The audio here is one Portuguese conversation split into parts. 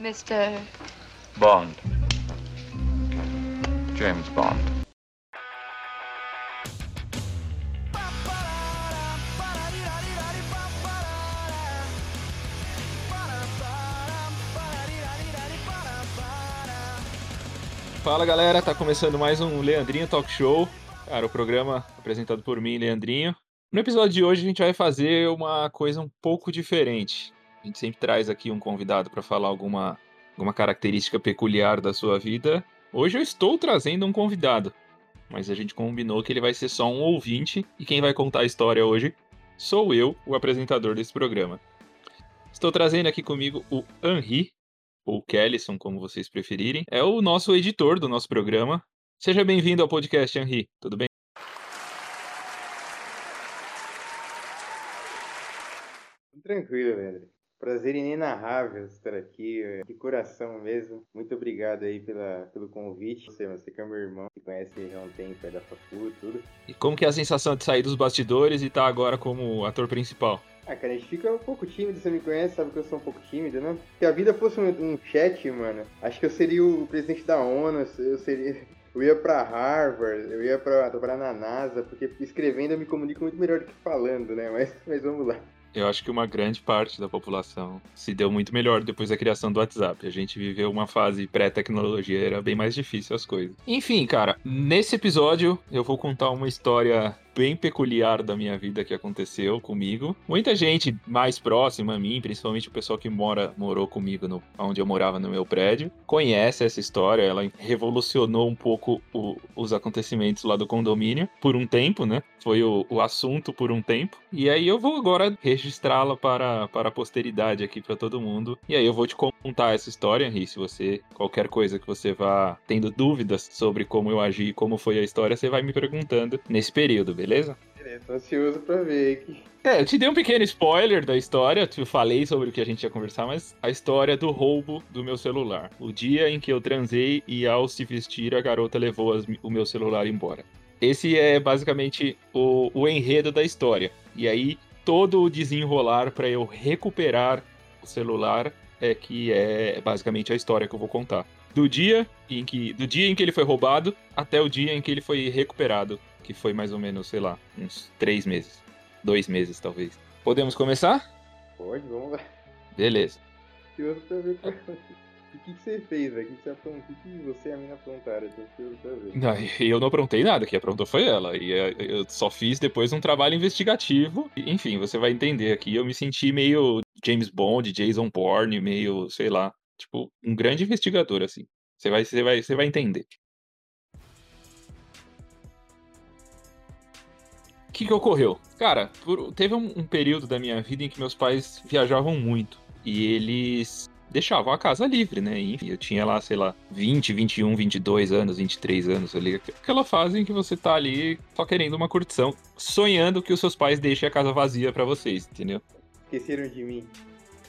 Mr. Bond. James Bond. Fala galera, tá começando mais um Leandrinho Talk Show. Cara, o programa apresentado por mim, Leandrinho. No episódio de hoje a gente vai fazer uma coisa um pouco diferente. A gente sempre traz aqui um convidado para falar alguma, alguma característica peculiar da sua vida. Hoje eu estou trazendo um convidado, mas a gente combinou que ele vai ser só um ouvinte e quem vai contar a história hoje sou eu, o apresentador desse programa. Estou trazendo aqui comigo o Henri, ou Kellison, como vocês preferirem. É o nosso editor do nosso programa. Seja bem-vindo ao podcast, Henri. Tudo bem? Tranquilo, Leandro. Prazer inenarrável estar aqui, de coração mesmo. Muito obrigado aí pela, pelo convite. Você, você que é meu irmão, que conhece já há um tempo, é da facu e tudo. E como que é a sensação de sair dos bastidores e estar agora como ator principal? Ah, cara, a gente fica um pouco tímido, você me conhece, sabe que eu sou um pouco tímido, né? Se a vida fosse um, um chat, mano, acho que eu seria o presidente da ONU, eu seria... Eu ia pra Harvard, eu ia pra trabalhar na NASA, porque escrevendo eu me comunico muito melhor do que falando, né? Mas, mas vamos lá. Eu acho que uma grande parte da população se deu muito melhor depois da criação do WhatsApp. A gente viveu uma fase pré-tecnologia, era bem mais difícil as coisas. Enfim, cara, nesse episódio eu vou contar uma história bem peculiar da minha vida que aconteceu comigo. Muita gente mais próxima a mim, principalmente o pessoal que mora, morou comigo no, onde eu morava no meu prédio, conhece essa história. Ela revolucionou um pouco o, os acontecimentos lá do condomínio por um tempo, né? Foi o, o assunto por um tempo. E aí eu vou agora registrá-la para, para a posteridade aqui para todo mundo. E aí eu vou te contar essa história, Henri. Se você, qualquer coisa que você vá tendo dúvidas sobre como eu agi como foi a história, você vai me perguntando nesse período, beleza? Beleza, tô ansioso pra ver aqui. É, eu te dei um pequeno spoiler da história, eu falei sobre o que a gente ia conversar, mas a história do roubo do meu celular. O dia em que eu transei e ao se vestir a garota levou as, o meu celular embora. Esse é basicamente o, o enredo da história. E aí, todo o desenrolar para eu recuperar o celular é que é basicamente a história que eu vou contar. Do dia em que, do dia em que ele foi roubado até o dia em que ele foi recuperado, que foi mais ou menos, sei lá, uns três meses, dois meses talvez. Podemos começar? Pode, vamos lá. Beleza. Pra ver o que, que você fez, velho? O que, você aprontou? O que, você e a mina aprontaram? Eu tô ansioso pra ver. Não, eu não aprontei nada, quem aprontou foi ela. E é, eu só fiz depois um trabalho investigativo. Enfim, você vai entender aqui. Eu me senti meio James Bond, Jason Bourne, meio, sei lá, tipo, um grande investigador, assim. Você vai, você vai, você vai entender. Que, que ocorreu? Cara, por- teve um, um período da minha vida em que meus pais viajavam muito. E eles deixavam a casa livre, né? Eu tinha lá, sei lá, 20, 21, 22 anos, 23 anos ali. Aquela fase em que você tá ali só querendo uma curtição, sonhando que os seus pais deixem a casa vazia pra vocês, entendeu? Esqueceram de mim.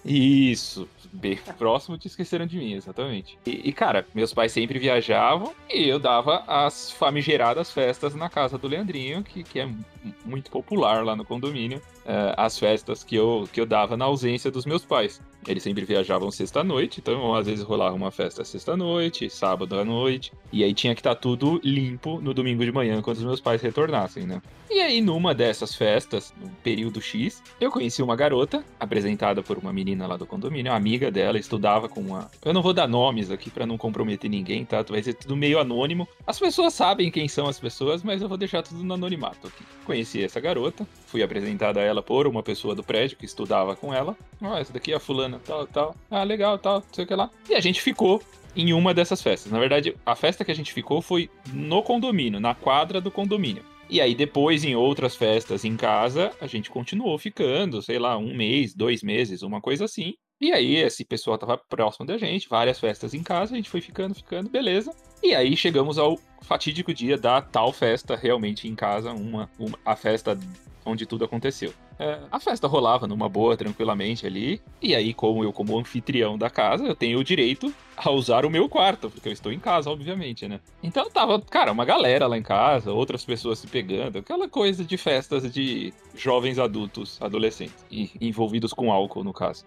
Isso, bem próximo de esqueceram de mim, exatamente. E, e, cara, meus pais sempre viajavam e eu dava as famigeradas festas na casa do Leandrinho, que, que é mu- muito popular lá no condomínio. eh, as festas que eu, que eu dava na ausência dos meus pais. Eles sempre viajavam sexta-noite, então às vezes rolava uma festa sexta-noite, sábado à noite, e aí tinha que estar tudo limpo no domingo de manhã quando os meus pais retornassem, né? E aí, numa dessas festas, no período X, eu conheci uma garota, apresentada por uma menina lá do condomínio, uma amiga dela, estudava com uma. Eu não vou dar nomes aqui pra não comprometer ninguém, tá? Vai ser tudo meio anônimo. As pessoas sabem quem são as pessoas, mas eu vou deixar tudo no anonimato aqui. Conheci essa garota, fui apresentada a ela por uma pessoa do prédio que estudava com ela. Ó, essa daqui é a fulana, tal, tal. Ah, legal, tal, não sei o que lá. E a gente ficou em uma dessas festas. Na verdade, a festa que a gente ficou foi no condomínio, na quadra do condomínio. E aí, depois, em outras festas em casa, a gente continuou ficando, sei lá, um mês, dois meses, uma coisa assim. E aí, esse pessoal tava próximo da gente, várias festas em casa, a gente foi ficando, ficando, beleza. E aí chegamos ao fatídico dia da tal festa realmente em casa, uma, uma- a festa onde tudo aconteceu. É, a festa rolava numa boa, tranquilamente ali. E aí, como eu, como anfitrião da casa, eu tenho o direito a usar o meu quarto, porque eu estou em casa, obviamente, né? Então tava, cara, uma galera lá em casa, outras pessoas se pegando, aquela coisa de festas de jovens adultos, adolescentes, e envolvidos com álcool, no caso.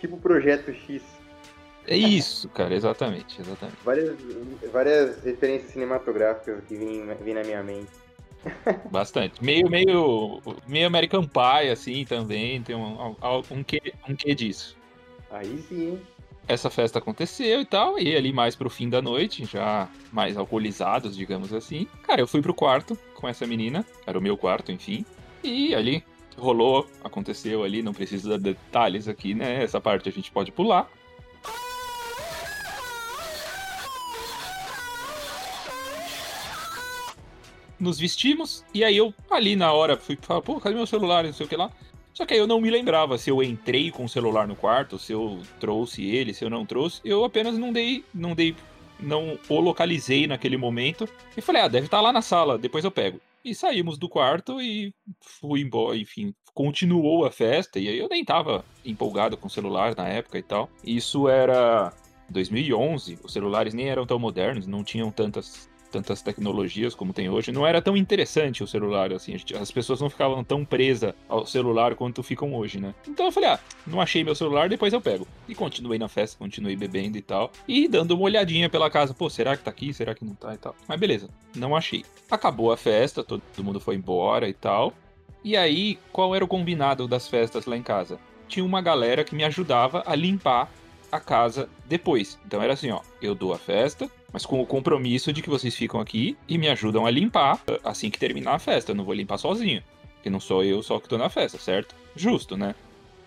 Tipo Projeto X. É isso, cara, exatamente, exatamente. Várias, várias referências cinematográficas que vêm vêm na minha mente. Bastante. Meio, meio, meio American Pie, assim, também. Tem um, um, quê, um quê disso. Aí sim? Essa festa aconteceu e tal, e ali mais pro fim da noite, já mais alcoolizados, digamos assim. Cara, eu fui pro quarto com essa menina, era o meu quarto, enfim. E ali rolou, aconteceu ali, não preciso dar detalhes aqui, né? Essa parte a gente pode pular. Nos vestimos, e aí eu ali na hora fui falar, pô, cadê meu celular? Não sei o que lá. Só que aí eu não me lembrava se eu entrei com o celular no quarto, se eu trouxe ele, se eu não trouxe. Eu apenas não dei, não dei, não o localizei naquele momento. E falei, ah, deve estar lá na sala, depois eu pego. E saímos do quarto e fui embora, enfim, continuou a festa. E aí eu nem tava empolgado com o celular na época e tal. Isso era 2011, os celulares nem eram tão modernos, não tinham tantas tantas tecnologias como tem hoje, não era tão interessante o celular, assim, as pessoas não ficavam tão presas ao celular quanto ficam hoje, né? Então eu falei, ah, não achei meu celular, depois eu pego. E continuei na festa, continuei bebendo e tal, e dando uma olhadinha pela casa, pô, será que tá aqui, será que não tá e tal. Mas beleza, não achei. Acabou a festa, todo mundo foi embora e tal. E aí, qual era o combinado das festas lá em casa? Tinha uma galera que me ajudava a limpar a casa depois. Então era assim, ó, eu dou a festa, mas com o compromisso de que vocês ficam aqui e me ajudam a limpar assim que terminar a festa. Eu não vou limpar sozinho, porque não sou eu só que tô na festa, certo? Justo, né?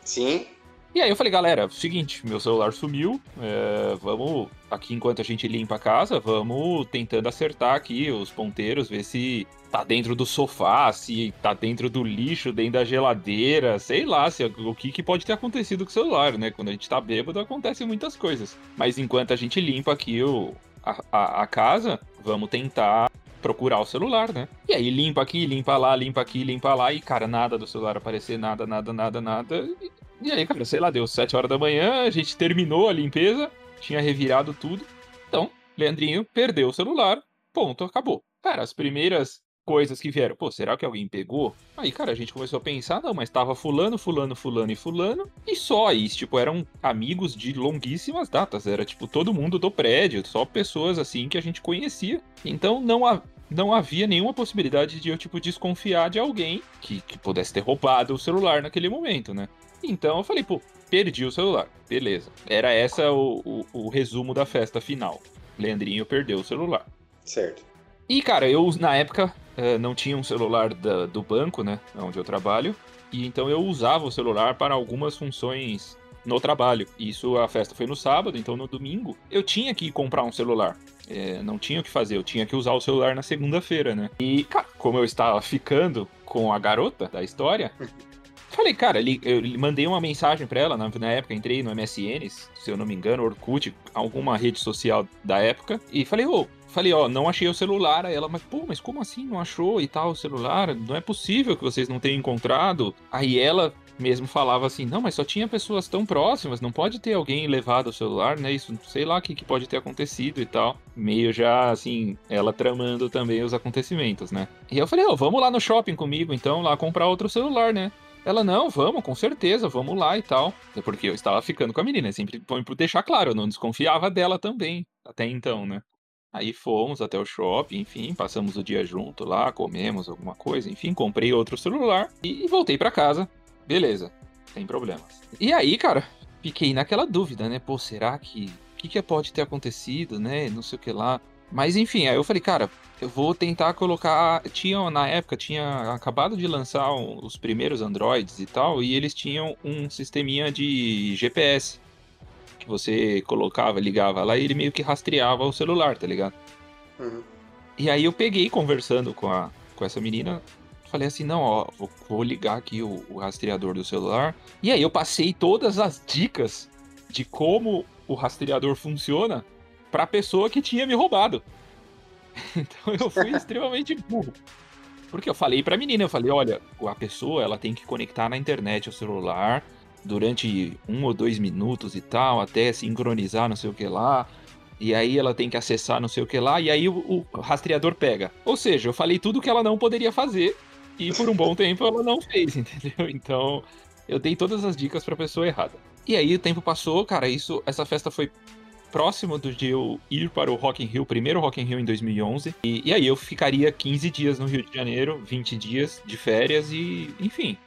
Sim. E aí eu falei, galera, seguinte, meu celular sumiu, é, vamos, aqui enquanto a gente limpa a casa, vamos tentando acertar aqui os ponteiros, ver se tá dentro do sofá, se tá dentro do lixo, dentro da geladeira, sei lá, se, o que, que pode ter acontecido com o celular, né? Quando a gente tá bêbado, acontecem muitas coisas. Mas enquanto a gente limpa aqui o, a, a, a casa, vamos tentar procurar o celular, né? E aí limpa aqui, limpa lá, limpa aqui, limpa lá, e cara, nada do celular aparecer, nada, nada, nada, nada. E, e aí, cara, sei lá, deu 7 horas da manhã, a gente terminou a limpeza, tinha revirado tudo. Então, Leandrinho perdeu o celular, ponto, acabou. Cara, as primeiras coisas que vieram. Pô, será que alguém pegou? Aí, cara, a gente começou a pensar, não, mas tava fulano, fulano, fulano e fulano, e só isso, tipo, eram amigos de longuíssimas datas, era tipo todo mundo do prédio, só pessoas assim que a gente conhecia. Então não, ha não havia nenhuma possibilidade de eu, tipo, desconfiar de alguém que, que pudesse ter roubado o celular naquele momento, né? Então eu falei, pô, perdi o celular. Beleza. Era essa o, o, o resumo da festa final. Leandrinho perdeu o celular. Certo. E, cara, eu, na época, uh, não tinha um celular da, do banco, né? Onde eu trabalho. E então eu usava o celular para algumas funções no trabalho. Isso a festa foi no sábado, então no domingo eu tinha que comprar um celular. É, não tinha o que fazer, eu tinha que usar o celular na segunda-feira, né? E, cara, como eu estava ficando com a garota da história, falei, cara, eu mandei uma mensagem para ela, na, época entrei no MSN, se eu não me engano, Orkut, alguma rede social da época, e falei, ô, Falei, ó, não achei o celular. Aí ela, mas pô, mas como assim não achou e tal o celular? Não é possível que vocês não tenham encontrado. Aí ela mesmo falava assim, não, mas só tinha pessoas tão próximas, não pode ter alguém levado o celular, né? Isso, sei lá o que, que pode ter acontecido e tal. Meio já, assim, ela tramando também os acontecimentos, né? E eu falei, ó, oh, vamos lá no shopping comigo, então, lá comprar outro celular, né? Ela, não, vamos, com certeza, vamos lá e tal. É porque eu estava ficando com a menina, sempre põe por deixar claro, eu não desconfiava dela também, até então, né? Aí fomos até o shopping, enfim, passamos o dia junto lá, comemos alguma coisa, enfim, comprei outro celular e voltei para casa. Beleza, sem problemas. E aí, cara, fiquei naquela dúvida, né? Pô, será que. O que, que pode ter acontecido, né? Não sei o que lá. Mas enfim, aí eu falei, cara, eu vou tentar colocar. Tinha, na época, tinha acabado de lançar os primeiros Androids e tal, e eles tinham um sisteminha de GPS que você colocava, ligava lá e ele meio que rastreava o celular, tá ligado? Uhum. E aí eu peguei conversando com, a, com essa menina, falei assim, não, ó, vou, vou ligar aqui o, o, rastreador do celular. E aí eu passei todas as dicas de como o rastreador funciona pra pessoa que tinha me roubado. então eu fui extremamente burro. Porque eu falei pra menina, eu falei, olha, a pessoa ela tem que conectar na internet o celular, durante um ou dois minutos e tal, até sincronizar não sei o que lá. E aí ela tem que acessar não sei o que lá, e aí o, o rastreador pega. Ou seja, eu falei tudo que ela não poderia fazer, e por um bom tempo ela não fez, entendeu? Então eu dei todas as dicas pra pessoa errada. E aí o tempo passou, cara, isso, essa festa foi próximo do de eu ir para o Rock in Rio, primeiro Rock in Rio em 2011. E, e aí eu ficaria 15 dias no Rio de Janeiro, 20 dias de férias e, enfim,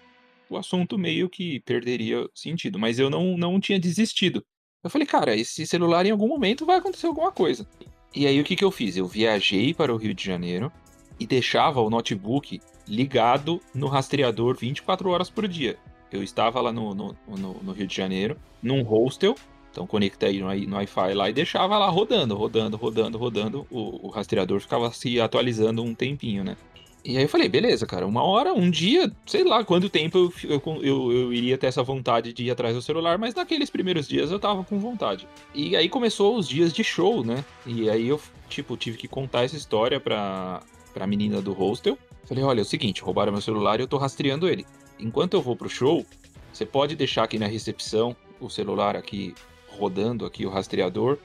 o assunto meio que perderia sentido. Mas eu não, não tinha desistido. Eu falei, cara, esse celular em algum momento vai acontecer alguma coisa. E aí o que, que eu fiz? Eu viajei para o Rio de Janeiro e deixava o notebook ligado no rastreador 24 horas por dia. Eu estava lá no, no, no, no Rio de Janeiro, num hostel, então conectei no, no Wi-Fi lá e deixava lá rodando, rodando, rodando, rodando. O, o, rastreador ficava se atualizando um tempinho, né? E aí eu falei, beleza, cara, uma hora, um dia, sei lá quanto tempo eu, eu, eu, eu, iria ter essa vontade de ir atrás do celular, mas naqueles primeiros dias eu tava com vontade. E aí começou os dias de show, né? E aí eu, tipo, tive que contar essa história pra, pra menina do hostel. Falei, olha, é o seguinte, roubaram meu celular e eu tô rastreando ele. Enquanto eu vou pro show, você pode deixar aqui na recepção o celular aqui rodando aqui o rastreador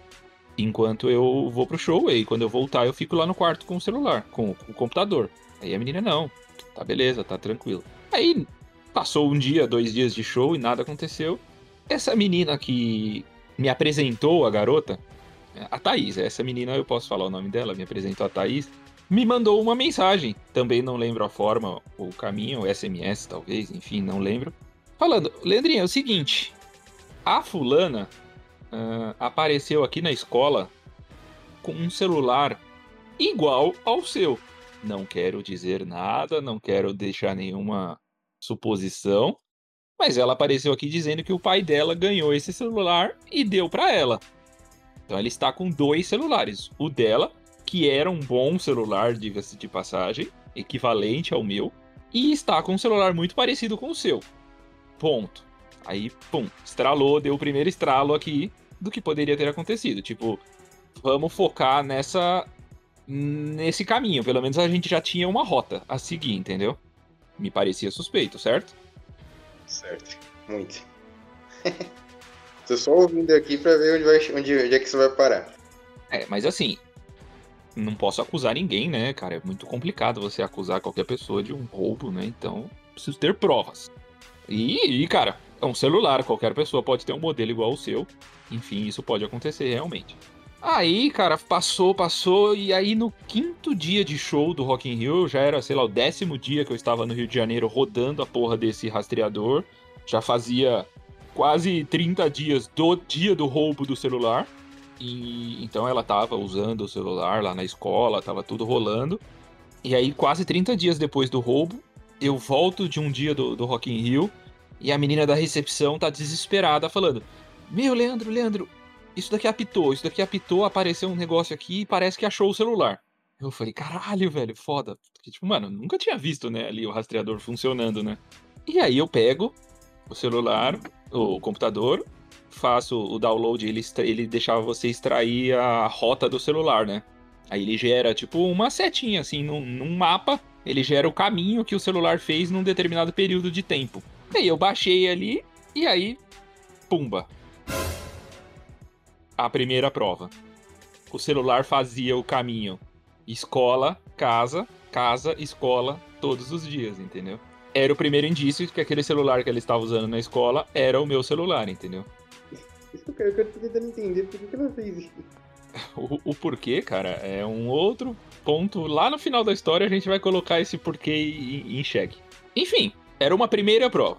enquanto eu vou pro show. E quando eu voltar, eu fico lá no quarto com o celular, com, com o computador. Aí a menina, não, tá beleza, tá tranquilo. Aí passou um dia, dois dias de show e nada aconteceu. Essa menina que me apresentou, a garota, a Thaís, essa menina eu posso falar o nome dela, me apresentou a Thaís me mandou uma mensagem. Também não lembro a forma, o caminho, o SMS talvez, enfim, não lembro. Falando, Leandrinho, é o seguinte: a fulana uh, apareceu aqui na escola com um celular igual ao seu. Não quero dizer nada, não quero deixar nenhuma suposição, mas ela apareceu aqui dizendo que o pai dela ganhou esse celular e deu para ela. Então ela está com dois celulares, o dela que era um bom celular, diga-se de passagem, equivalente ao meu, e está com um celular muito parecido com o seu. Ponto. Aí, pum, estralou, deu o primeiro estralo aqui do que poderia ter acontecido. Tipo, vamos focar nessa nesse caminho. Pelo menos a gente já tinha uma rota a seguir, entendeu? Me parecia suspeito, certo? Certo, muito. Tô só ouvindo aqui pra ver onde, vai, onde, onde é que você vai parar. É, mas assim, não posso acusar ninguém, né, cara? É muito complicado você acusar qualquer pessoa de um roubo, né? Então, preciso ter provas. E, e, cara, é um celular, qualquer pessoa pode ter um modelo igual ao seu. Enfim, isso pode acontecer realmente. Aí, cara, passou, passou, e aí no quinto dia de show do Rock in Rio, já era, sei lá, o décimo dia que eu estava no Rio de Janeiro rodando a porra desse rastreador. Já fazia quase 30 dias do dia do roubo do celular. E então ela tava usando o celular lá na escola, tava tudo rolando. E aí, quase 30 dias depois do roubo, eu volto de um dia do, do Rock in Rio e a menina da recepção tá desesperada falando: Meu, Leandro, Leandro, isso daqui apitou, isso daqui apitou, apareceu um negócio aqui e parece que achou o celular. Eu falei, caralho, velho, foda. Porque, tipo, mano, nunca tinha visto, né, ali o rastreador funcionando, né? E aí eu pego o celular, o computador, faço o download, ele, ele deixava você extrair a rota do celular, né? Aí ele gera, tipo, uma setinha, assim, num, num mapa, ele gera o caminho que o celular fez num determinado período de tempo. E aí eu baixei ali, e aí, pumba. A primeira prova. O celular fazia o caminho escola, casa, casa, escola, todos os dias, entendeu? Era o primeiro indício de que aquele celular que ele estava usando na escola era o meu celular, entendeu? Isso eu quero, tentando entender por que, que ela fez isso. O, o, porquê, cara, é um outro ponto. Lá no final da história a gente vai colocar esse porquê em, em xeque. Enfim, era uma primeira prova.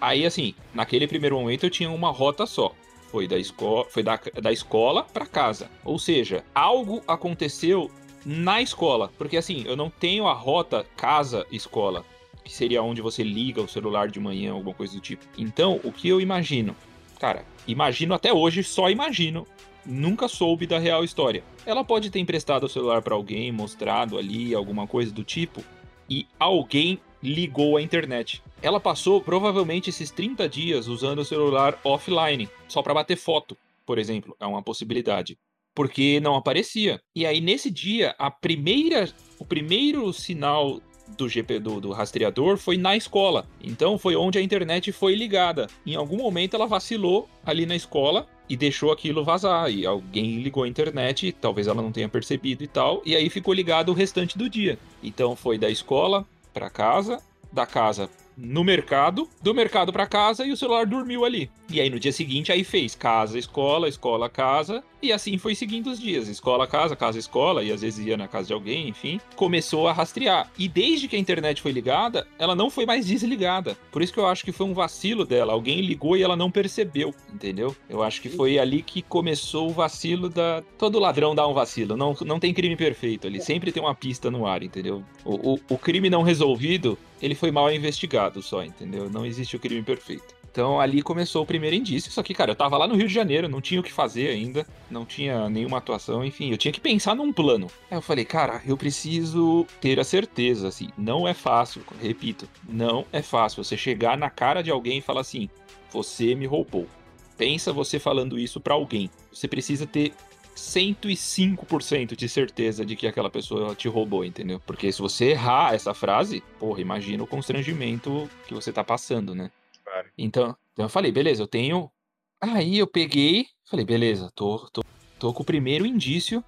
Aí, assim, naquele primeiro momento eu tinha uma rota só. Foi da, esco foi da, da escola para casa. Ou seja, algo aconteceu na escola. Porque, assim, eu não tenho a rota casa-escola, que seria onde você liga o celular de manhã, alguma coisa do tipo. Então, o que eu imagino? Cara, imagino até hoje, só imagino. Nunca soube da real história. Ela pode ter emprestado o celular para alguém, mostrado ali alguma coisa do tipo, e alguém ligou a internet. Ela passou provavelmente esses 30 dias usando o celular offline, só para bater foto, por exemplo, é uma possibilidade. Porque não aparecia. E aí nesse dia, a primeira, o primeiro sinal do GP do, do, rastreador foi na escola. Então foi onde a internet foi ligada. Em algum momento ela vacilou ali na escola e deixou aquilo vazar. E alguém ligou a internet, talvez ela não tenha percebido e tal, e aí ficou ligado o restante do dia. Então foi da escola para casa, da casa no mercado, do mercado para casa e o celular dormiu ali. E aí no dia seguinte aí fez casa, escola, escola, casa, e assim foi seguindo os dias, escola, casa, casa, escola, e às vezes ia na casa de alguém, enfim, começou a rastrear. E desde que a internet foi ligada, ela não foi mais desligada. Por isso que eu acho que foi um vacilo dela, alguém ligou e ela não percebeu, entendeu? Eu acho que foi ali que começou o vacilo da todo ladrão dá um vacilo, não não tem crime perfeito ali, sempre tem uma pista no ar, entendeu? O, o, o crime não resolvido, ele foi mal investigado só, entendeu? Não existe o crime perfeito. Então ali começou o primeiro indício. Só que, cara, eu tava lá no Rio de Janeiro, não tinha o que fazer ainda, não tinha nenhuma atuação, enfim, eu tinha que pensar num plano. Aí eu falei, cara, eu preciso ter a certeza, assim, não é fácil, repito, não é fácil você chegar na cara de alguém e falar assim: você me roubou. Pensa você falando isso para alguém. Você precisa ter 105% de certeza de que aquela pessoa te roubou, entendeu? Porque se você errar essa frase, porra, imagina o constrangimento que você tá passando, né? Claro. Então, então eu falei, beleza, eu tenho. Aí eu peguei, falei, beleza, tô, tô, tô com o primeiro indício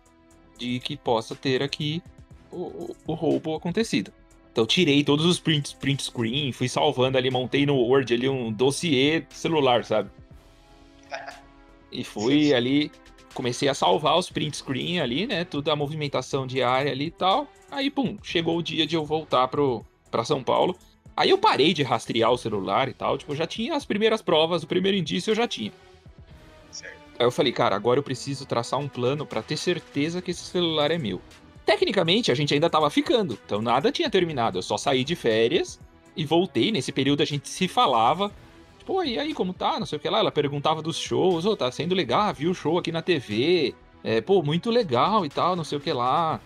de que possa ter aqui o, o, o roubo acontecido. Então eu tirei todos os print, print screen, fui salvando ali, montei no Word ali um dossiê celular, sabe? E fui ali, comecei a salvar os print screen ali, né? Toda a movimentação diária ali e tal. Aí, pum, chegou o dia de eu voltar pro, pra São Paulo. Aí eu parei de rastrear o celular e tal, tipo, eu já tinha as primeiras provas, o primeiro indício eu já tinha. Certo. Aí eu falei, cara, agora eu preciso traçar um plano pra ter certeza que esse celular é meu. Tecnicamente, a gente ainda tava ficando, então nada tinha terminado. Eu só saí de férias e voltei. Nesse período a gente se falava. Tipo, e aí, como tá? Não sei o que lá. Ela perguntava dos shows. Ô, tá sendo legal, viu o show aqui na TV. É, pô, muito legal e tal, não sei o que lá.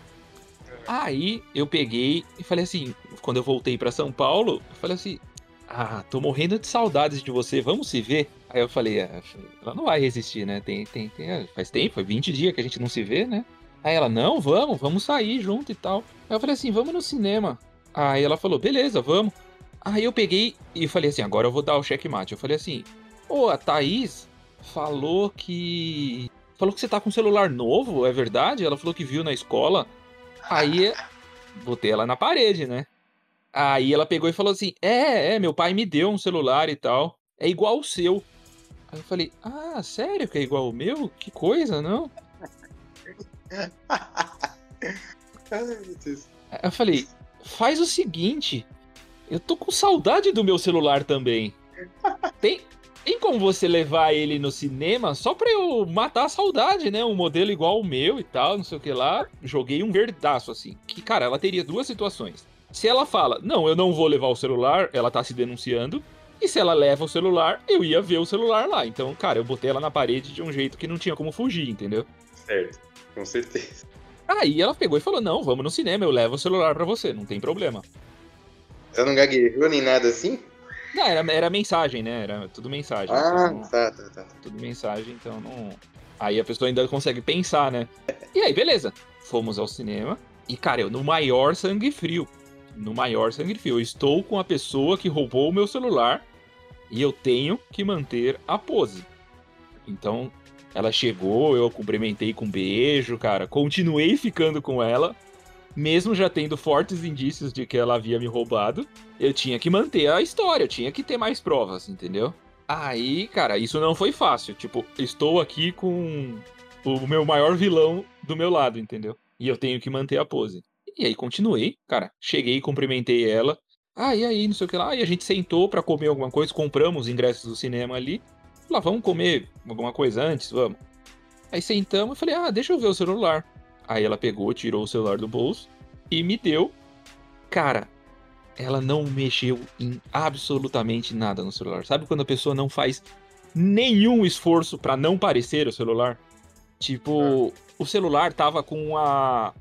Aí eu peguei e falei assim, quando eu voltei pra São Paulo, eu falei assim: Ah, tô morrendo de saudades de você, vamos se ver? Aí eu falei, ah, ela não vai resistir, né? Tem, tem, tem, faz tempo, foi 20 dias que a gente não se vê, né? Aí ela, não, vamos, vamos sair junto e tal. Aí eu falei assim, vamos no cinema. Aí ela falou, beleza, vamos. Aí eu peguei e falei assim, agora eu vou dar o checkmate. Eu falei assim, ô, a Thaís falou que. Falou que você tá com um celular novo, é verdade? Ela falou que viu na escola. Aí botei ela na parede, né? Aí ela pegou e falou assim: É, é, meu pai me deu um celular e tal. É igual o seu. Aí eu falei: Ah, sério que é igual o meu? Que coisa, não? Aí eu falei: Faz o seguinte. Eu tô com saudade do meu celular também. Tem, tem como você levar ele no cinema só pra eu matar a saudade, né? Um modelo igual o meu e tal, não sei o que lá. Joguei um verdaço, assim. Que, cara, ela teria duas situações. Se ela fala, não, eu não vou levar o celular, ela tá se denunciando. E se ela leva o celular, eu ia ver o celular lá. Então, cara, eu botei ela na parede de um jeito que não tinha como fugir, entendeu? Certo, com certeza. Aí ela pegou e falou: Não, vamos no cinema, eu levo o celular pra você, não tem problema. Ela não gaguejou nem nada assim? Não, era, era mensagem, né? Era tudo mensagem. Ah, então- tá, tá, tá. tudo mensagem, então não. Aí a pessoa ainda consegue pensar, né? E aí, beleza. Fomos ao cinema. E, cara, eu no maior sangue frio. No maior sangue frio. Eu estou com a pessoa que roubou o meu celular. E eu tenho que manter a pose. Então, ela chegou, eu a cumprimentei com um beijo, cara. Continuei ficando com ela. Mesmo já tendo fortes indícios de que ela havia me roubado, eu tinha que manter a história, eu tinha que ter mais provas, entendeu? Aí, cara, isso não foi fácil. Tipo, estou aqui com o meu maior vilão do meu lado, entendeu? E eu tenho que manter a pose. E aí continuei, cara. Cheguei, cumprimentei ela. Ah, e aí, não sei o que lá. E a gente sentou pra comer alguma coisa, compramos os ingressos do cinema ali. Lá, vamos comer alguma coisa antes, vamos. Aí sentamos e falei, ah, deixa eu ver o celular. Aí ela pegou, tirou o celular do bolso e me deu. Cara, ela não mexeu em absolutamente nada no celular. Sabe quando a pessoa não faz nenhum esforço pra não parecer o celular? Tipo, o celular tava com a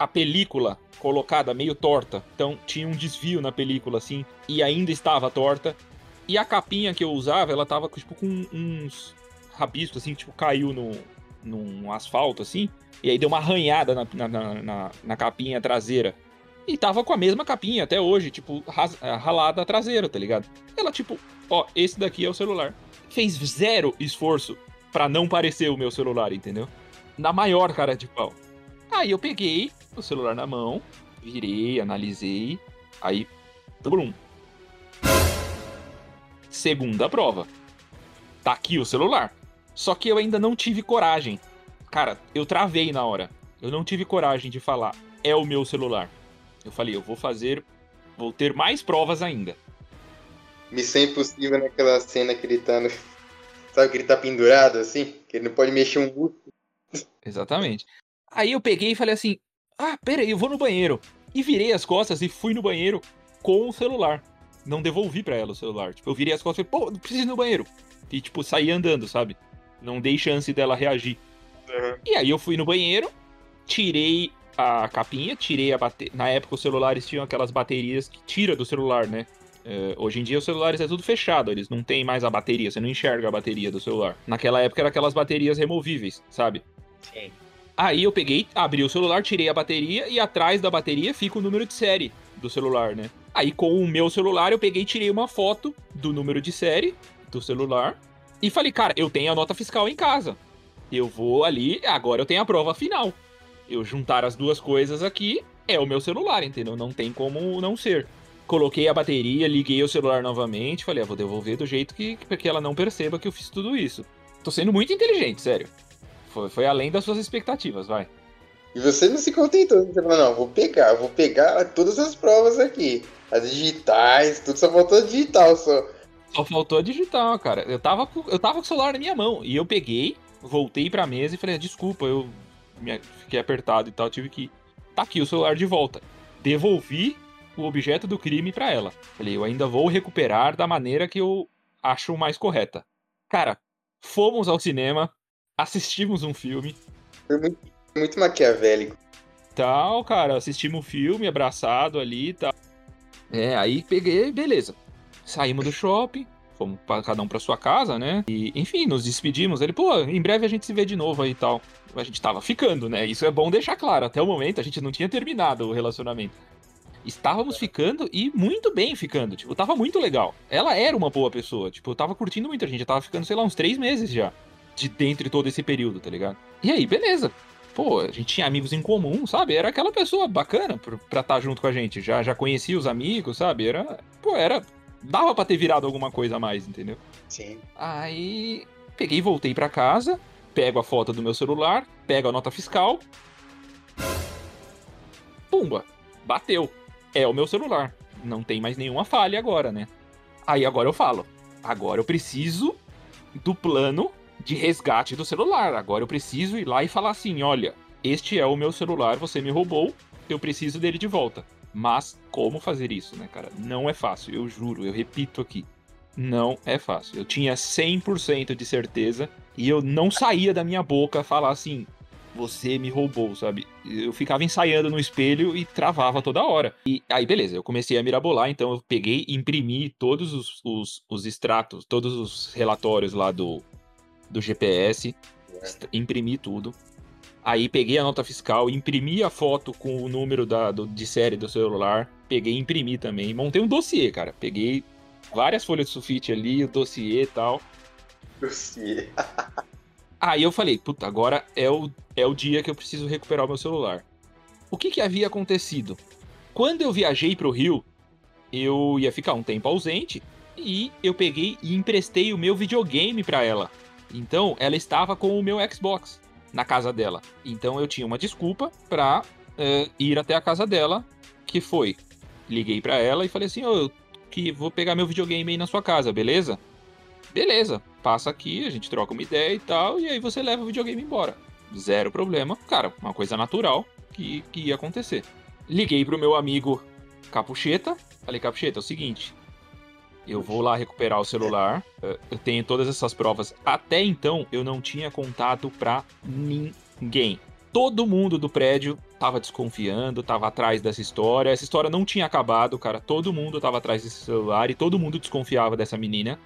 a película colocada meio torta. Então tinha um desvio na película assim e ainda estava torta. E a capinha que eu usava, ela tava tipo com uns rabiscos assim, tipo caiu no num asfalto assim, e aí deu uma arranhada na, na, na, na- capinha traseira. E tava com a mesma capinha até hoje, tipo, eh, ralada a traseira, tá ligado? Ela, tipo, ó, esse daqui é o celular. Fez zero esforço pra não parecer o meu celular, entendeu? Na maior cara de pau. Aí eu peguei o celular na mão, virei, analisei, aí. Brum. Segunda prova. tá aqui o celular. Só que eu ainda não tive coragem. Cara, eu travei na hora. Eu não tive coragem de falar, é o meu celular. Eu falei, eu vou fazer, vou ter mais provas ainda. Missão Impossível naquela cena que ele tá. Sabe que ele tá pendurado assim? Que ele não pode mexer um músculo. Exatamente. Aí eu peguei e falei assim: ah, pera aí, eu vou no banheiro. E virei as costas e fui no banheiro com o celular. Não devolvi para ela o celular. Tipo, eu virei as costas e falei, pô, preciso ir no banheiro. E, tipo, saí andando, sabe? Não dei chance dela reagir. Uhum. E aí eu fui no banheiro, tirei a capinha, tirei a bateria. Na época os celulares tinham aquelas baterias que tira do celular, né? É, hoje em dia os celulares é tudo fechado, eles não tem mais a bateria, você não enxerga a bateria do celular. Naquela época era aquelas baterias removíveis, sabe? Sim. Aí eu peguei, abri o celular, tirei a bateria e atrás da bateria fica o número de série do celular, né? Aí com o meu celular eu peguei e tirei uma foto do número de série do celular e falei, cara, eu tenho a nota fiscal em casa. Eu vou ali, agora eu tenho a prova final. Eu juntar as duas coisas aqui é o meu celular, entendeu? Não tem como não ser. Coloquei a bateria, liguei o celular novamente, falei, ah, vou devolver do jeito que, que ela não perceba que eu fiz tudo isso. Tô sendo muito inteligente, sério. Foi, foi além das suas expectativas, vai. E você não se contentou. Você falou, não, vou pegar, vou pegar todas as provas aqui. As digitais, tudo só faltou digital só. Só faltou a digital, cara. Eu tava, com, eu tava com o celular na minha mão. E eu peguei, voltei pra mesa e falei, desculpa, eu me, fiquei apertado e tal, tive que. Tá aqui o celular de volta. Devolvi o objeto do crime para ela. Falei, eu ainda vou recuperar da maneira que eu acho mais correta. Cara, fomos ao cinema, assistimos um filme. Foi muito, muito maquiavélico. Tal, cara, assistimos um filme abraçado ali e tal. É, aí peguei, beleza. Saímos do shopping, fomos pra, cada um pra sua casa, né? E, enfim, nos despedimos. Ele, pô, em breve a gente se vê de novo aí e tal. A gente tava ficando, né? Isso é bom deixar claro. Até o momento a gente não tinha terminado o relacionamento. Estávamos ficando e muito bem ficando. Tipo, tava muito legal. Ela era uma boa pessoa. Tipo, eu tava curtindo muito. A gente tava ficando, sei lá, uns três meses já. De dentro de todo esse período, tá ligado? E aí, beleza. Pô, a gente tinha amigos em comum, sabe? Era aquela pessoa bacana pra estar tá junto com a gente. Já, já conhecia os amigos, sabe? Era. Pô, era. Dava pra ter virado alguma coisa a mais, entendeu? Sim. Aí. Peguei e voltei pra casa. Pego a foto do meu celular. Pego a nota fiscal. Pumba! Bateu é o meu celular. Não tem mais nenhuma falha agora, né? Aí agora eu falo, agora eu preciso do plano de resgate do celular. Agora eu preciso ir lá e falar assim: olha, este é o meu celular, você me roubou, eu preciso dele de volta. Mas como fazer isso, né, cara? Não é fácil, eu juro, eu repito aqui. Não é fácil. Eu tinha 100% de certeza e eu não saía da minha boca falar assim: você me roubou, sabe? Eu ficava ensaiando no espelho e travava toda hora. E aí, beleza, eu comecei a mirabolar, então eu peguei e imprimi todos os, os, os extratos, todos os relatórios lá do, do GPS, imprimi tudo. Aí peguei a nota fiscal, imprimi a foto com o número da, do, de série do celular, peguei e imprimi também. Montei um dossiê, cara. Peguei várias folhas de sulfite ali, o dossiê e tal. Dossiê. Aí eu falei, puta, agora é o, é o dia que eu preciso recuperar o meu celular. O que, que havia acontecido? Quando eu viajei pro Rio, eu ia ficar um tempo ausente e eu peguei e emprestei o meu videogame para ela. Então ela estava com o meu Xbox na casa dela. Então eu tinha uma desculpa pra uh, ir até a casa dela, que foi. Liguei para ela e falei assim, oh, eu que vou pegar meu videogame aí na sua casa, beleza? Beleza, passa aqui, a gente troca uma ideia e tal, e aí você leva o videogame embora. Zero problema. Cara, uma coisa natural que, que ia acontecer. Liguei pro meu amigo Capucheta. Falei, Capucheta, é o seguinte. Eu vou lá recuperar o celular. Eh, eu tenho todas essas provas. Até então, eu não tinha contato pra ninguém. Todo mundo do prédio tava desconfiando, tava atrás dessa história. Essa história não tinha acabado, cara. Todo mundo tava atrás desse celular e todo mundo desconfiava dessa menina.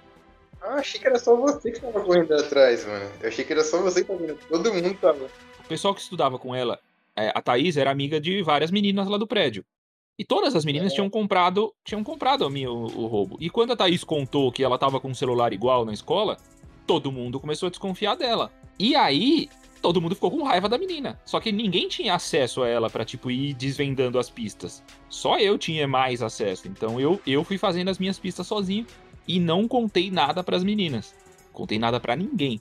Ah, achei que era só você que tava correndo atrás, mano. Eu achei que era só você que tava correndo. Todo mundo tava. O pessoal que estudava com ela, é, a Thaís era amiga de várias meninas lá do prédio. E todas as meninas é. tinham comprado tinham comprado a mim o, o, roubo. E quando a Thaís contou que ela tava com um celular igual na escola, todo mundo começou a desconfiar dela. E aí, todo mundo ficou com raiva da menina. Só que ninguém tinha acesso a ela para tipo ir desvendando as pistas. Só eu tinha mais acesso. Então eu eu fui fazendo as minhas pistas sozinho e não contei nada para as meninas. Contei nada pra ninguém.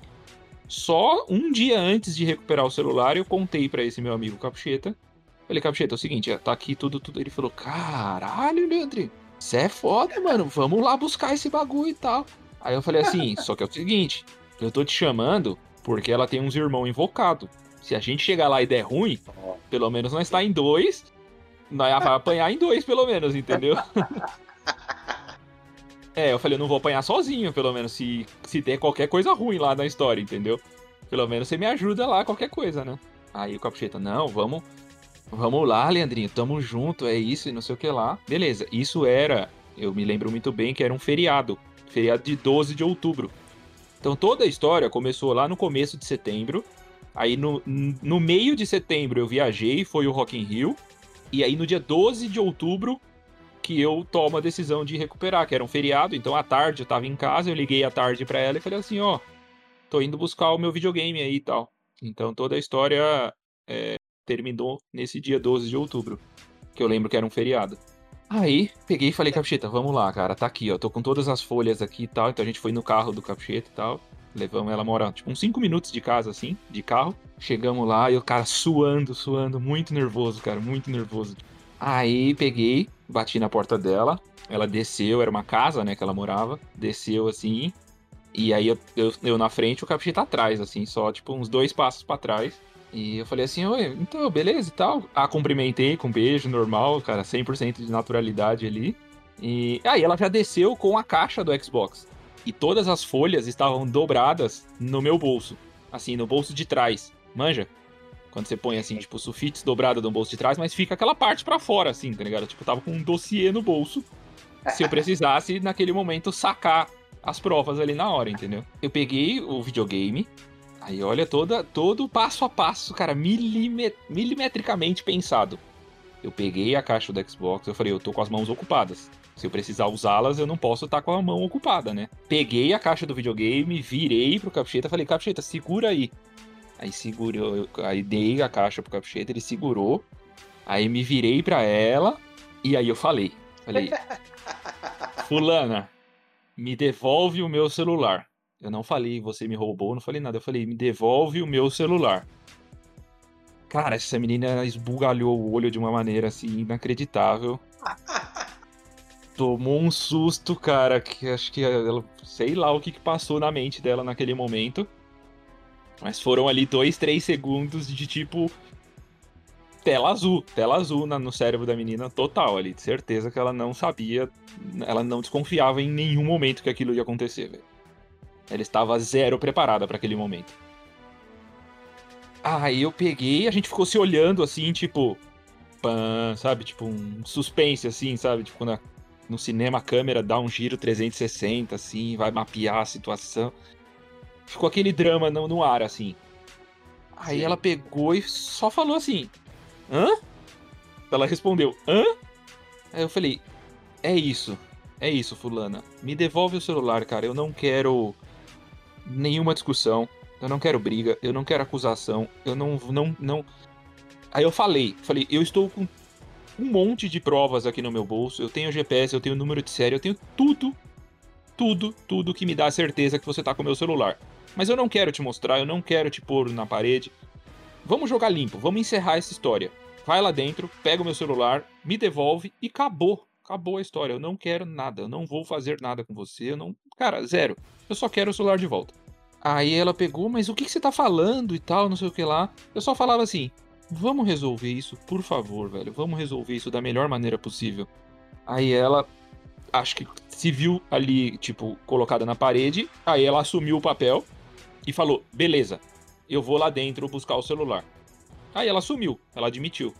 Só um dia antes de recuperar o celular, eu contei pra esse meu amigo Capucheta. Falei, Capucheta, é o seguinte, ó, tá aqui tudo, tudo. Ele falou, caralho, Leandro, você é foda, mano. Vamos lá buscar esse bagulho e tal. Aí eu falei assim, só que é o seguinte, eu tô te chamando porque ela tem uns irmãos invocados. Se a gente chegar lá e der ruim, pelo menos nós tá em dois. Nós vai apanhar em dois, pelo menos, entendeu? é, eu falei, eu não vou apanhar sozinho, pelo menos, se, se der qualquer coisa ruim lá na história, entendeu? Pelo menos você me ajuda lá, qualquer coisa, né? Aí o Capucheta, não, vamos. Vamos lá, Leandrinho, tamo junto, é isso e não sei o que lá. Beleza, isso era, eu me lembro muito bem que era um feriado. Feriado de 12 de outubro. Então toda a história começou lá no começo de setembro. Aí no, no meio de setembro eu viajei, foi o Rock in Rio. E aí no dia 12 de outubro que eu tomo a decisão de recuperar, que era um feriado, então à tarde eu tava em casa, eu liguei à tarde para ela e falei assim, ó, tô indo buscar o meu videogame aí e tal. Então toda a história é, terminou nesse dia 12 de outubro, que eu lembro que era um feriado. Aí, peguei e falei, Capucheta, vamos lá, cara, tá aqui, ó, tô com todas as folhas aqui e tal, então a gente foi no carro do Capucheta e tal, levamos, ela mora, tipo, uns 5 minutos de casa, assim, de carro, chegamos lá e o cara suando, suando, muito nervoso, cara, muito nervoso. Aí, peguei, bati na porta dela, ela desceu, era uma casa, né, que ela morava, desceu assim, e aí eu, eu, eu na frente, o Capucheta atrás, assim, só, tipo, uns dois passos para trás, e eu falei assim, oi, então, beleza e tal. A cumprimentei com um beijo normal, cara, 100% de naturalidade ali. E aí ela já desceu com a caixa do Xbox. E todas as folhas estavam dobradas no meu bolso. Assim, no bolso de trás. Manja? Quando você põe assim, tipo, sulfites dobrado no bolso de trás, mas fica aquela parte para fora, assim, tá ligado? Tipo, tava com um dossiê no bolso. Se eu precisasse, naquele momento, sacar as provas ali na hora, entendeu? Eu peguei o videogame, Aí olha toda, todo passo a passo, cara, milimet milimetricamente pensado. Eu peguei a caixa do Xbox, eu falei, eu tô com as mãos ocupadas. Se eu precisar usá-las, eu não posso estar com a mão ocupada, né? Peguei a caixa do videogame, virei pro Capucheta, falei, Capucheta, segura aí. Aí segurou, aí dei a caixa pro Capucheta, ele segurou. Aí me virei para ela e aí eu falei, falei, fulana, me devolve o meu celular. Eu não falei, você me roubou, não falei nada. Eu falei, me devolve o meu celular. Cara, essa menina esbugalhou o olho de uma maneira assim inacreditável. Tomou um susto, cara, que acho que ela, sei lá o que, que passou na mente dela naquele momento. Mas foram ali dois, três segundos de tipo tela azul, tela azul no cérebro da menina total ali, de certeza que ela não sabia, ela não desconfiava em nenhum momento que aquilo ia acontecer, velho. Ela estava zero preparada para aquele momento. Aí eu peguei, a gente ficou se olhando assim, tipo. Pan, sabe? Tipo um suspense, assim, sabe? Tipo quando a, no cinema a câmera dá um giro 360, assim, vai mapear a situação. Ficou aquele drama no, no ar, assim. Aí Sim. ela pegou e só falou assim: Hã? Ela respondeu: Hã? Aí eu falei: É isso. É isso, fulana. Me devolve o celular, cara. Eu não quero nenhuma discussão, eu não quero briga, eu não quero acusação, eu não não não Aí eu falei, falei, eu estou com um monte de provas aqui no meu bolso, eu tenho GPS, eu tenho número de série, eu tenho tudo, tudo, tudo que me dá a certeza que você tá com o meu celular. Mas eu não quero te mostrar, eu não quero te pôr na parede. Vamos jogar limpo, vamos encerrar essa história. Vai lá dentro, pega o meu celular, me devolve e acabou. Acabou a história. Eu não quero nada. Eu não vou fazer nada com você. Eu não. Cara, zero. Eu só quero o celular de volta. Aí ela pegou, mas o que, que você tá falando e tal, não sei o que lá. Eu só falava assim: vamos resolver isso, por favor, velho. Vamos resolver isso da melhor maneira possível. Aí ela, acho que se viu ali, tipo, colocada na parede. Aí ela assumiu o papel e falou: beleza, eu vou lá dentro buscar o celular. Aí ela assumiu, ela admitiu.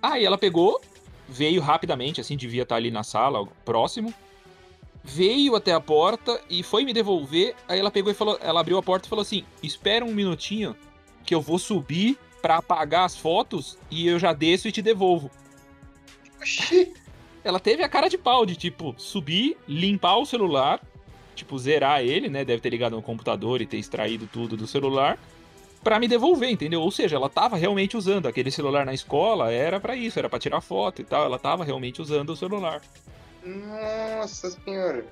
Aí ela pegou, veio rapidamente, assim, devia estar ali na sala, próximo. Veio até a porta e foi me devolver. Aí ela pegou e falou, ela abriu a porta e falou assim: "Espera um minutinho que eu vou subir para apagar as fotos e eu já desço e te devolvo". Ela teve a cara de pau de tipo subir, limpar o celular, tipo zerar ele, né? Deve ter ligado no computador e ter extraído tudo do celular para me devolver, entendeu? Ou seja, ela tava realmente usando aquele celular na escola, era para isso, era para tirar foto e tal, ela tava realmente usando o celular. Nossa senhora.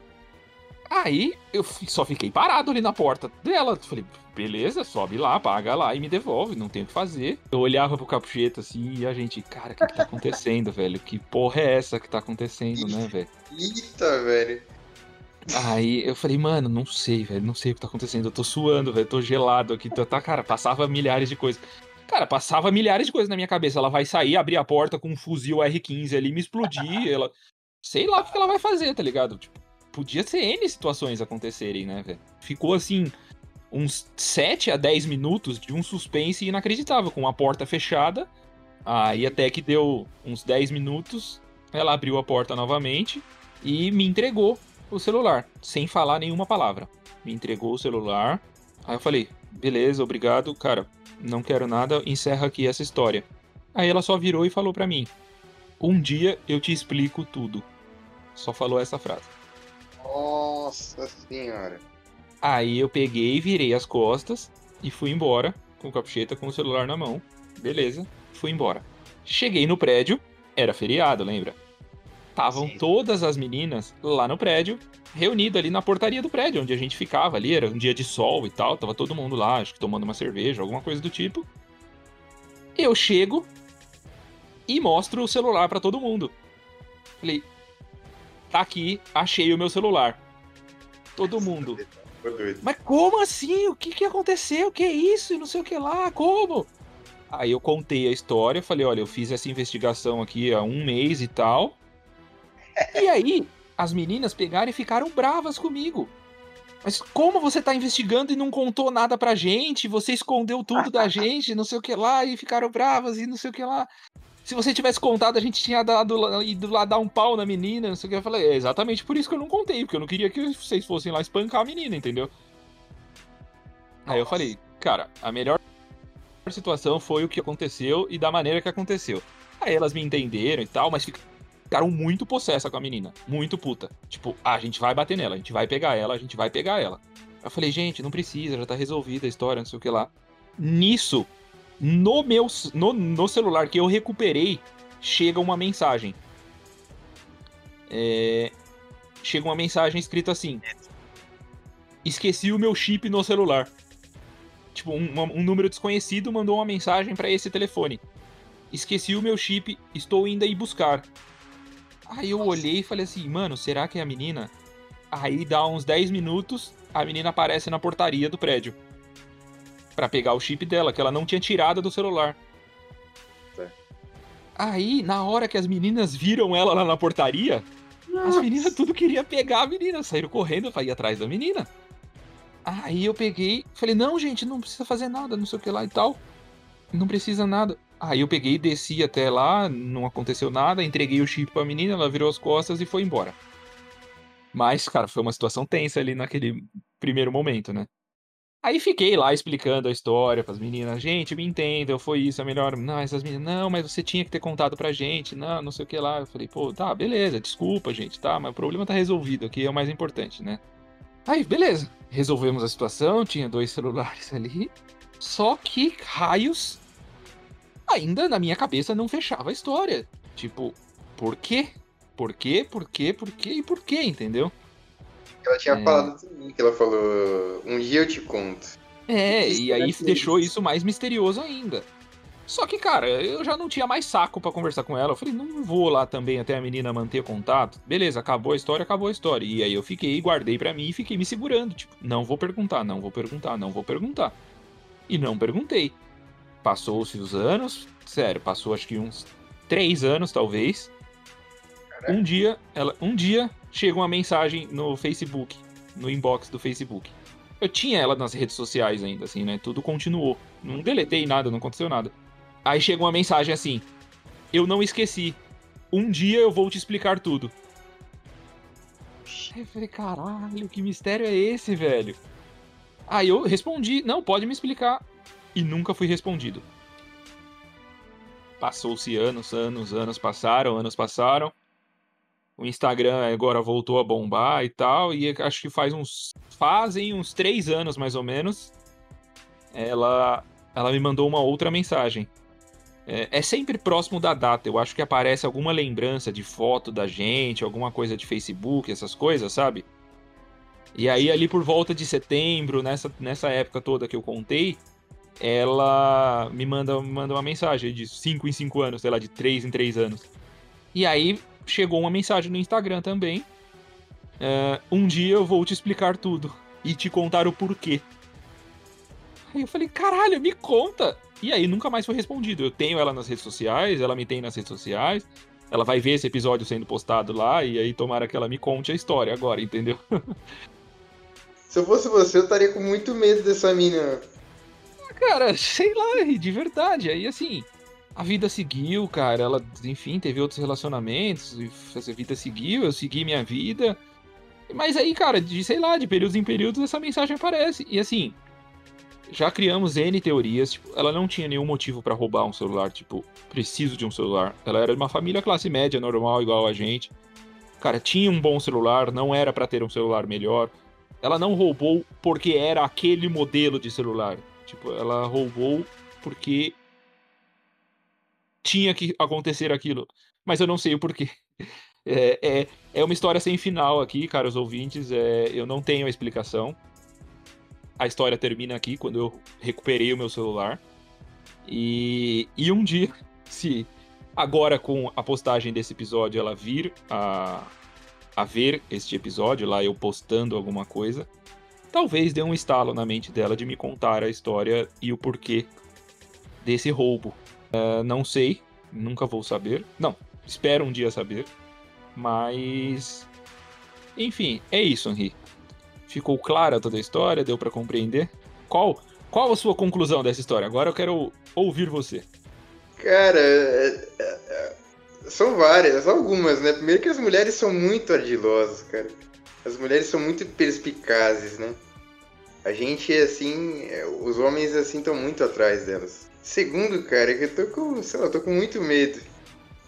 Aí eu só fiquei parado ali na porta dela. Falei, beleza, sobe lá, paga lá e me devolve, não tem o que fazer. Eu olhava pro capucheta assim e a gente, cara, o que, que tá acontecendo, velho? Que porra é essa que tá acontecendo, né, velho? Eita, velho. Aí eu falei, mano, não sei, velho, não sei o que tá acontecendo. Eu tô suando, velho, tô gelado aqui. Tá, cara, passava milhares de coisas. Cara, passava milhares de coisas na minha cabeça. Ela vai sair, abrir a porta com um fuzil R15 ali, me explodir. ela. Sei lá o que que ela vai fazer, tá ligado? Tipo, podia ser N situações acontecerem, né, velho? Ficou assim, uns 7 a 10 minutos de um suspense inacreditável, com a porta fechada. Aí até que deu uns 10 minutos, ela abriu a porta novamente e me entregou o celular, sem falar nenhuma palavra. Me entregou o celular. Aí eu falei, beleza, obrigado, cara, não quero nada, encerra aqui essa história. Aí ela só virou e falou pra mim: Um dia eu te explico tudo. Só falou essa frase. Nossa senhora. Aí eu peguei, virei as costas e fui embora, com o capucheta com o celular na mão. Beleza, fui embora. Cheguei no prédio, era feriado, lembra? Estavam todas as meninas lá no prédio, reunidas ali na portaria do prédio, onde a gente ficava ali, era um dia de sol e tal, tava todo mundo lá, acho que tomando uma cerveja, alguma coisa do tipo. Eu chego e mostro o celular pra todo mundo. Falei, tá aqui, achei o meu celular. Todo mundo. Mas como assim? O que que aconteceu? O que é isso? E não sei o que lá, como? Aí eu contei a história, falei, olha, eu fiz essa investigação aqui há um mês e tal. E aí, as meninas pegaram e ficaram bravas comigo. Mas como você tá investigando e não contou nada pra gente? Você escondeu tudo da gente, não sei o que lá, e ficaram bravas e não sei o que lá. Se você tivesse contado, a gente tinha dado ido lá dar um pau na menina, não sei o que. Eu falei, é exatamente por isso que eu não contei, porque eu não queria que vocês fossem lá espancar a menina, entendeu? Aí eu Nossa. falei, cara, a melhor situação foi o que aconteceu e da maneira que aconteceu. Aí elas me entenderam e tal, mas ficaram muito possessa com a menina. Muito puta. Tipo, ah, a gente vai bater nela, a gente vai pegar ela, a gente vai pegar ela. Eu falei, gente, não precisa, já tá resolvida a história, não sei o que lá. Nisso, no meu no, no celular que eu recuperei, chega uma mensagem. É, chega uma mensagem escrita assim: Esqueci o meu chip no celular. Tipo, um, um número desconhecido mandou uma mensagem pra esse telefone. Esqueci o meu chip, estou indo aí buscar. Aí eu olhei e falei assim, mano, será que é a menina? Aí dá uns 10 minutos, a menina aparece na portaria do prédio. Pra pegar o chip dela, que ela não tinha tirado do celular. Aí, na hora que as meninas viram ela lá na portaria, as meninas tudo queria pegar a menina, saíram correndo pra ir atrás da menina. Aí eu peguei, falei, não, gente, não precisa fazer nada, não sei o que lá e tal. Não precisa nada. Aí eu peguei, desci até lá, não aconteceu nada, entreguei o chip pra menina, ela virou as costas e foi embora. Mas, cara, foi uma situação tensa ali naquele primeiro momento, né? Aí fiquei lá explicando a história pras meninas. Gente, me entendam, foi isso, é melhor. Não, essas meninas, não, mas você tinha que ter contado pra gente. Não, não sei o que lá. Eu falei, pô, tá, beleza, desculpa, gente, tá, mas o problema tá resolvido aqui, é o mais importante, né? Aí, beleza. Resolvemos a situação, tinha dois celulares ali. Só que raios ainda na minha cabeça não fechava a história. Tipo, por quê? Por quê? Por quê? Por quê? E por quê? Entendeu? Ela tinha É. falado assim, que ela falou, um dia eu te conto. É, e aí é deixou isso. isso mais misterioso ainda. Só que, cara, eu já não tinha mais saco pra conversar com ela. Eu falei, não vou lá também até a menina manter contato. Beleza, acabou a história, acabou a história. E aí eu fiquei, guardei pra mim e fiquei me segurando. Tipo, não vou perguntar, não vou perguntar, não vou perguntar. E não perguntei. Passou-se os anos, sério, passou acho que uns três anos, talvez. Caraca. Um dia, ela, um dia chega uma mensagem no Facebook, no inbox do Facebook. Eu tinha ela nas redes sociais ainda, assim, né? Tudo continuou. Não deletei nada, não aconteceu nada. Aí chega uma mensagem assim: Eu não esqueci. Um dia eu vou te explicar tudo. Aí eu falei, caralho, que mistério é esse, velho? Aí eu respondi, não, pode me explicar. E nunca fui respondido. Passou-se anos, anos, anos passaram, anos passaram. O Instagram agora voltou a bombar e tal. E acho que faz uns. Fazem uns três anos mais ou menos. Ela, ela me mandou uma outra mensagem. É, é sempre próximo da data. Eu acho que aparece alguma lembrança de foto da gente, alguma coisa de Facebook, essas coisas, sabe? E aí, ali por volta de setembro, nessa, nessa época toda que eu contei, ela me manda, manda uma mensagem de 5 em 5 anos, sei lá, de 3 em 3 anos. E aí chegou uma mensagem no Instagram também. Uh, um dia eu vou te explicar tudo e te contar o porquê. Aí eu falei, caralho, me conta! E aí nunca mais foi respondido. Eu tenho ela nas redes sociais, ela me tem nas redes sociais. Ela vai ver esse episódio sendo postado lá e aí tomara que ela me conte a história agora, entendeu? Se eu fosse você, eu estaria com muito medo dessa mina. Cara, sei lá, de verdade. Aí assim, a vida seguiu, cara. Ela, enfim, teve outros relacionamentos, a vida seguiu, eu segui minha vida. Mas aí, cara, de sei lá, de períodos em períodos, essa mensagem aparece. E assim, já criamos N teorias. Tipo, ela não tinha nenhum motivo para roubar um celular, tipo, preciso de um celular. Ela era de uma família classe média, normal, igual a gente. Cara, tinha um bom celular, não era para ter um celular melhor. Ela não roubou porque era aquele modelo de celular. Tipo, ela roubou porque tinha que acontecer aquilo. Mas eu não sei o porquê. É, é, é uma história sem final aqui, caros ouvintes. É, eu não tenho a explicação a história termina aqui, quando eu recuperei o meu celular. E, e um dia, se agora com a postagem desse episódio ela vir a, a ver este episódio, lá eu postando alguma coisa, talvez dê um estalo na mente dela de me contar a história e o porquê desse roubo. Uh, não sei, nunca vou saber. Não, espero um dia saber. Mas. Enfim, é isso, Henri. Ficou clara toda a história? Deu para compreender? Qual, qual a sua conclusão dessa história? Agora eu quero ouvir você. Cara, é, é, é, são várias, algumas, né? Primeiro que as mulheres são muito ardilosas, cara. As mulheres são muito perspicazes, né? A gente, assim, os homens, assim, estão muito atrás delas. Segundo, cara, que eu tô com, sei lá, tô com muito medo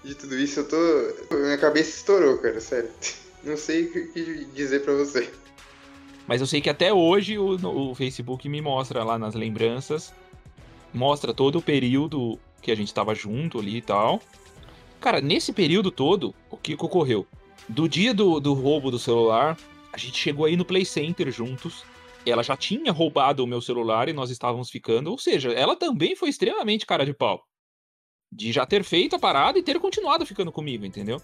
de tudo isso. Eu tô. Minha cabeça estourou, cara, sério. Não sei o que dizer para você. Mas eu sei que até hoje o, o Facebook me mostra lá nas lembranças, mostra todo o período que a gente estava junto ali e tal. Cara, nesse período todo, o que ocorreu? Do dia do, do roubo do celular, a gente chegou aí no Play Center juntos. Ela já tinha roubado o meu celular e nós estávamos ficando. Ou seja, ela também foi extremamente cara de pau. De já ter feito a parada e ter continuado ficando comigo, entendeu?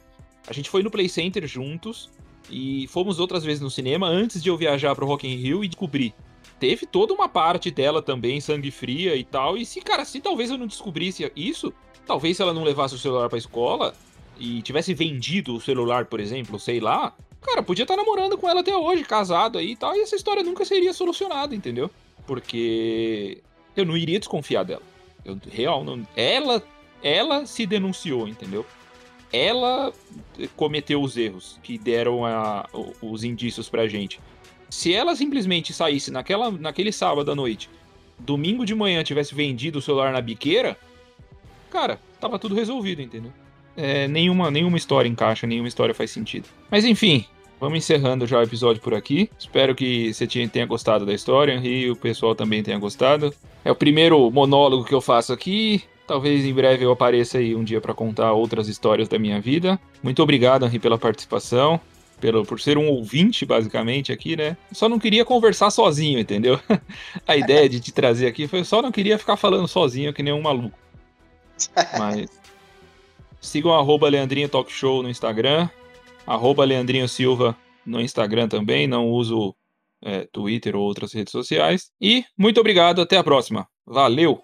A gente foi no Play Center juntos. E fomos outras vezes no cinema antes de eu viajar pro Rock in Rio e descobrir. Teve toda uma parte dela também, sangue fria e tal. E se, cara, se talvez eu não descobrisse isso, talvez se ela não levasse o celular pra escola e tivesse vendido o celular, por exemplo, sei lá, cara, podia estar tá namorando com ela até hoje, casado aí e tal, e essa história nunca seria solucionada, entendeu? Porque eu não iria desconfiar dela. Eu, real, não. Ela, ela se denunciou, entendeu? ela cometeu os erros que deram a, os indícios pra gente. Se ela simplesmente saísse naquela, naquele sábado à noite, domingo de manhã tivesse vendido o celular na biqueira, cara, tava tudo resolvido, entendeu? É, nenhuma, nenhuma história encaixa, nenhuma história faz sentido. Mas enfim, vamos encerrando já o episódio por aqui. Espero que você tenha gostado da história e o pessoal também tenha gostado. É o primeiro monólogo que eu faço aqui. Talvez em breve eu apareça aí um dia para contar outras histórias da minha vida. Muito obrigado, Henri, pela participação. Pelo, por ser um ouvinte, basicamente, aqui, né? Só não queria conversar sozinho, entendeu? A ideia de te trazer aqui foi só não queria ficar falando sozinho que nem um maluco. Mas. Sigam arroba Leandrinho Talk Show no Instagram. Arroba Leandrinho Silva no Instagram também. Não uso é, Twitter ou outras redes sociais. E muito obrigado, até a próxima. Valeu!